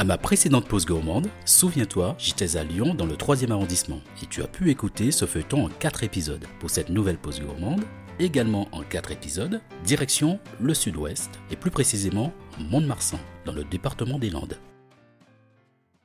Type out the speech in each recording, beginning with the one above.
À ma précédente pause gourmande, souviens-toi, j'étais à Lyon dans le 3e arrondissement et tu as pu écouter ce feuilleton en 4 épisodes. Pour cette nouvelle pause gourmande, également en 4 épisodes, direction le sud-ouest et plus précisément Mont-de-Marsan, dans le département des Landes.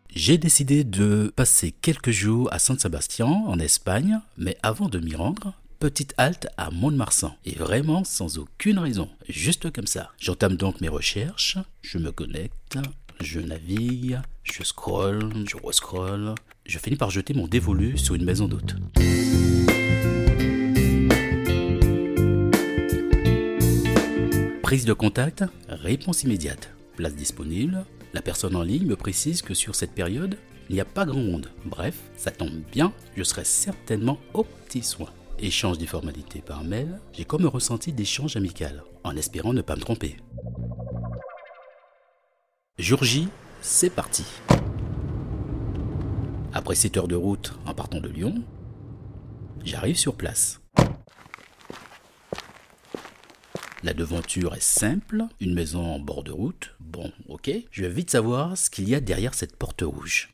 J'ai décidé de passer quelques jours à San Sebastian en Espagne, mais avant de m'y rendre, petite halte à Mont-de-Marsan. Et vraiment sans aucune raison, juste comme ça. J'entame donc mes recherches, je me connecte, je navigue, je scroll, je rescroll. Je finis par jeter mon dévolu sur une maison d'hôte. Prise de contact, réponse immédiate. Place disponible. La personne en ligne me précise que sur cette période, il n'y a pas grand monde. Bref, ça tombe bien, je serai certainement au petit soin. Échange des formalités par mail, j'ai comme ressenti d'échange amical, en espérant ne pas me tromper. Jour J, c'est parti. Après 7 heures de route en partant de Lyon, j'arrive sur place. La devanture est simple, une maison en bord de route. Bon, ok, je vais vite savoir ce qu'il y a derrière cette porte rouge.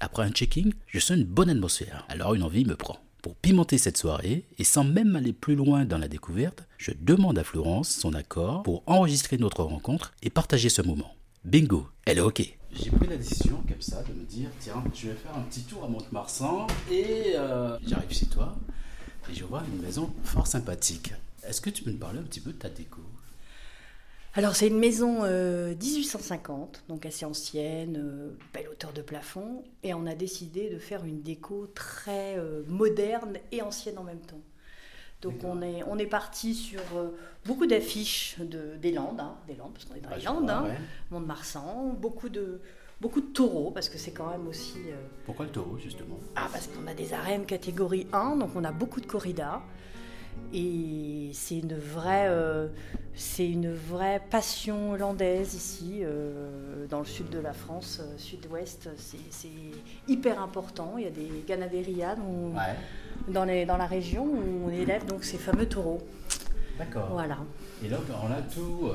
Après un checking, je sens une bonne atmosphère, alors une envie me prend. Pour pimenter cette soirée, et sans même aller plus loin dans la découverte, je demande à Florence son accord pour enregistrer notre rencontre et partager ce moment. Bingo, elle est OK. J'ai pris la décision comme ça de me dire, tiens, je vais faire un petit tour à Mont-de-Marsan et euh, j'arrive chez toi et je vois une maison fort sympathique. Est-ce que tu peux me parler un petit peu de ta déco? Alors c'est une maison euh, 1850, donc assez ancienne, euh, belle hauteur de plafond, et on a décidé de faire une déco très euh, moderne et ancienne en même temps. Donc on est, on est parti sur euh, beaucoup d'affiches de, des Landes, hein, des Landes, parce qu'on est dans les je Landes, hein, ouais. Mont-de-Marsan, beaucoup de, beaucoup de taureaux, parce que c'est quand même aussi... euh, Pourquoi le taureau, justement? Ah, parce qu'on a des arènes catégorie 1, donc on a beaucoup de corridas. Et c'est une vraie, euh, c'est une vraie passion hollandaise ici, euh, dans le sud de la France, euh, sud-ouest. C'est, hyper important. Il y a des ganaderias dans, Ouais, dans, les, dans la région où on élève donc ces fameux taureaux. d'accord. Voilà. Et là, on a tout.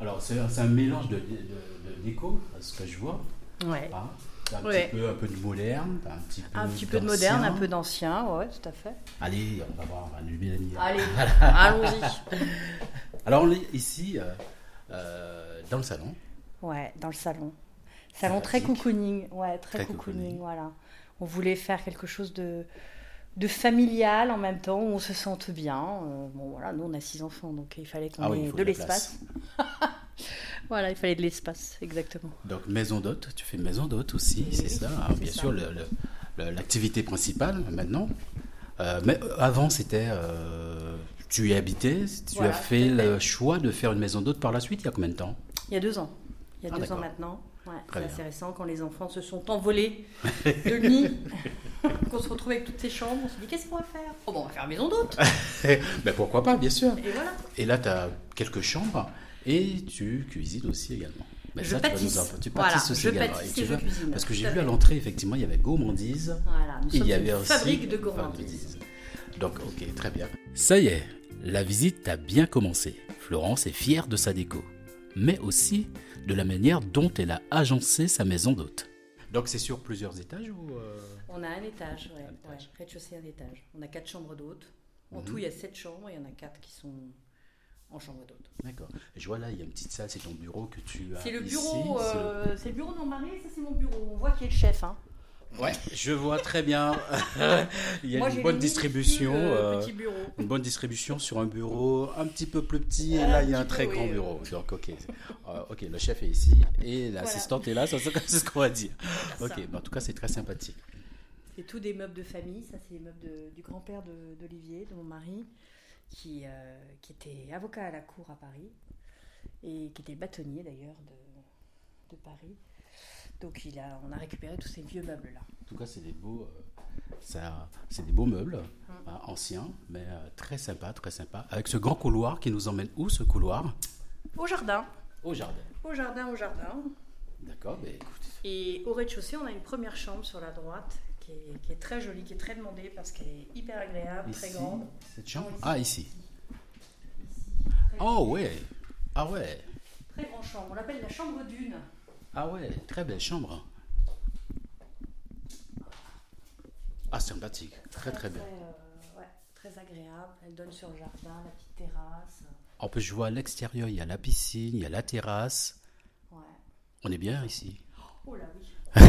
alors, c'est un mélange de, de, de déco, ce que je vois. Ouais. hein. T'as un, Ouais. petit peu, un peu de moderne, t'as un petit peu, Un petit peu de d'ancien. moderne, un peu d'ancien, ouais, tout à fait. Allez, on va voir, on va allumer la lumière. Allez, allons-y. Alors, on est ici, euh, euh, dans le salon. Ouais, dans le salon. Salon très cocooning, ouais, très, Très cocooning, cocooning. voilà. On voulait faire quelque chose de, de familial en même temps, où on se sente bien. Euh, bon, voilà, nous on a six enfants, donc il fallait qu'on Ah ait de l'espace. voilà, il fallait de l'espace, exactement. Donc, maison d'hôte, tu fais maison d'hôte aussi, c'est ça. hein, bien ça. sûr, l'activité principale maintenant. Euh, mais avant, c'était. euh, tu y habitais, tu Voilà, as fait le choix de faire une maison d'hôte par la suite, il y a combien de temps? Il y a deux ans. Il y a Ah, deux ans maintenant. Ouais, c'est assez récent quand les enfants se sont envolés de nuit, qu'on se retrouve avec toutes ces chambres. On se dit qu'est-ce qu'on va faire? Oh, bon, on va faire maison d'hôte. ben, Pourquoi pas, bien sûr. Et voilà. Et là, tu as quelques chambres et tu cuisines aussi également. Ben, Je ça, tu pâtisse. en- Tu Voilà, pâtisses aussi je également. pâtisse tu et je vas- cuisine. Parce que j'ai vu à l'entrée, effectivement, il y avait gourmandise. Voilà, nous Il sommes y avait une aussi fabrique de gourmandise. Donc, ok, très bien. Ça y est, la visite a bien commencé. Florence est fière de sa déco, mais aussi de la manière dont elle a agencé sa maison d'hôte. Donc, c'est sur plusieurs étages ou euh, On a un étage, ouais, ouais, rez-de-chaussée, un étage. On a quatre chambres d'hôtes. En Mhm. tout, il y a sept chambres et il y en a quatre qui sont en chambre d'hôte. D'accord. Je vois là, il y a une petite salle, c'est ton bureau que tu as. C'est le ici, bureau, c'est le- euh, c'est le bureau de mon mari et ça c'est mon bureau. On voit qui est le chef. Hein. Ouais, je vois très bien. il y a Moi, une bonne distribution. euh, euh, petit bureau. une bonne distribution sur un bureau un petit peu plus petit et là il y a un peu, très grand oui. bureau donc ok Euh, ok le chef est ici et l'assistante est là ça, c'est ce qu'on va dire ok bah, en tout cas c'est très sympathique C'est tout des meubles de famille. Ça, c'est les meubles de- du grand-père de- d'Olivier, de, mon mari, qui, euh, qui était avocat à la cour à Paris et qui était bâtonnier d'ailleurs de, de Paris. Donc il a, on a récupéré tous ces vieux meubles-là. En tout cas, c'est des beaux, euh, c'est des beaux meubles hein, anciens, mais euh, très sympa, très sympa. Avec ce grand couloir qui nous emmène où ce couloir? Au jardin. Au jardin. Au jardin, au jardin. D'accord, mais écoute. Et au rez-de-chaussée, on a une première chambre sur la droite qui est, qui est très jolie, qui est très demandée parce qu'elle est hyper agréable, très grande. Cette chambre ici. Ah, ici. Très- Oh ouais. Ah ouais. Très grande chambre. On l'appelle la chambre d'une. Ah ouais, très belle chambre. Ah, sympathique. Très très belle. euh, ouais, très agréable. Elle donne sur le jardin, la petite terrasse. En plus, je vois à l'extérieur, il y a la piscine, il y a la terrasse. Ouais. On est bien ici. Oh là oui.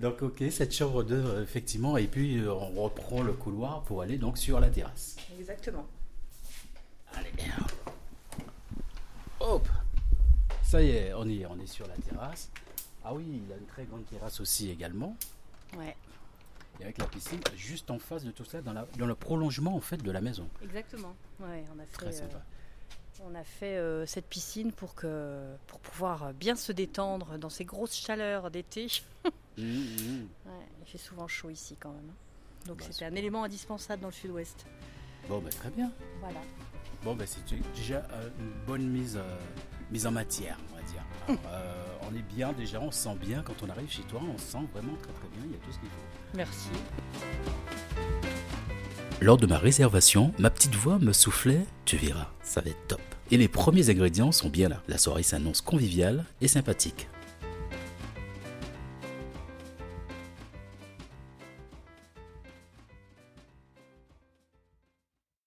Donc, ok, cette chambre 2, effectivement. Et puis, euh, on reprend le couloir pour aller donc sur la terrasse. Exactement. Allez. Hop. Ça y est, on y est, on est sur la terrasse. Ah oui, il a une très grande terrasse aussi également. Ouais, Et avec la piscine juste en face de tout ça, dans, la- dans le prolongement en fait de la maison. exactement. Ouais, on a fait, Très euh, sympa. on a fait euh, cette piscine pour, que, pour pouvoir bien se détendre dans ces grosses chaleurs d'été. Mmh, mmh. Ouais, il fait souvent chaud ici quand même. Donc Bah, c'était un élément indispensable dans le sud-ouest. Bon, ben très bien. Voilà. Bon, ben c'est déjà euh, une bonne mise, euh, mise en matière, on va dire. Alors, euh, on est bien déjà, on se sent bien quand on arrive chez toi, on se sent vraiment très très bien, il y a tout ce qu'il faut. Merci. Lors de ma réservation, ma petite voix me soufflait Tu verras, ça va être top. Et les premiers ingrédients sont bien là. La soirée s'annonce conviviale et sympathique.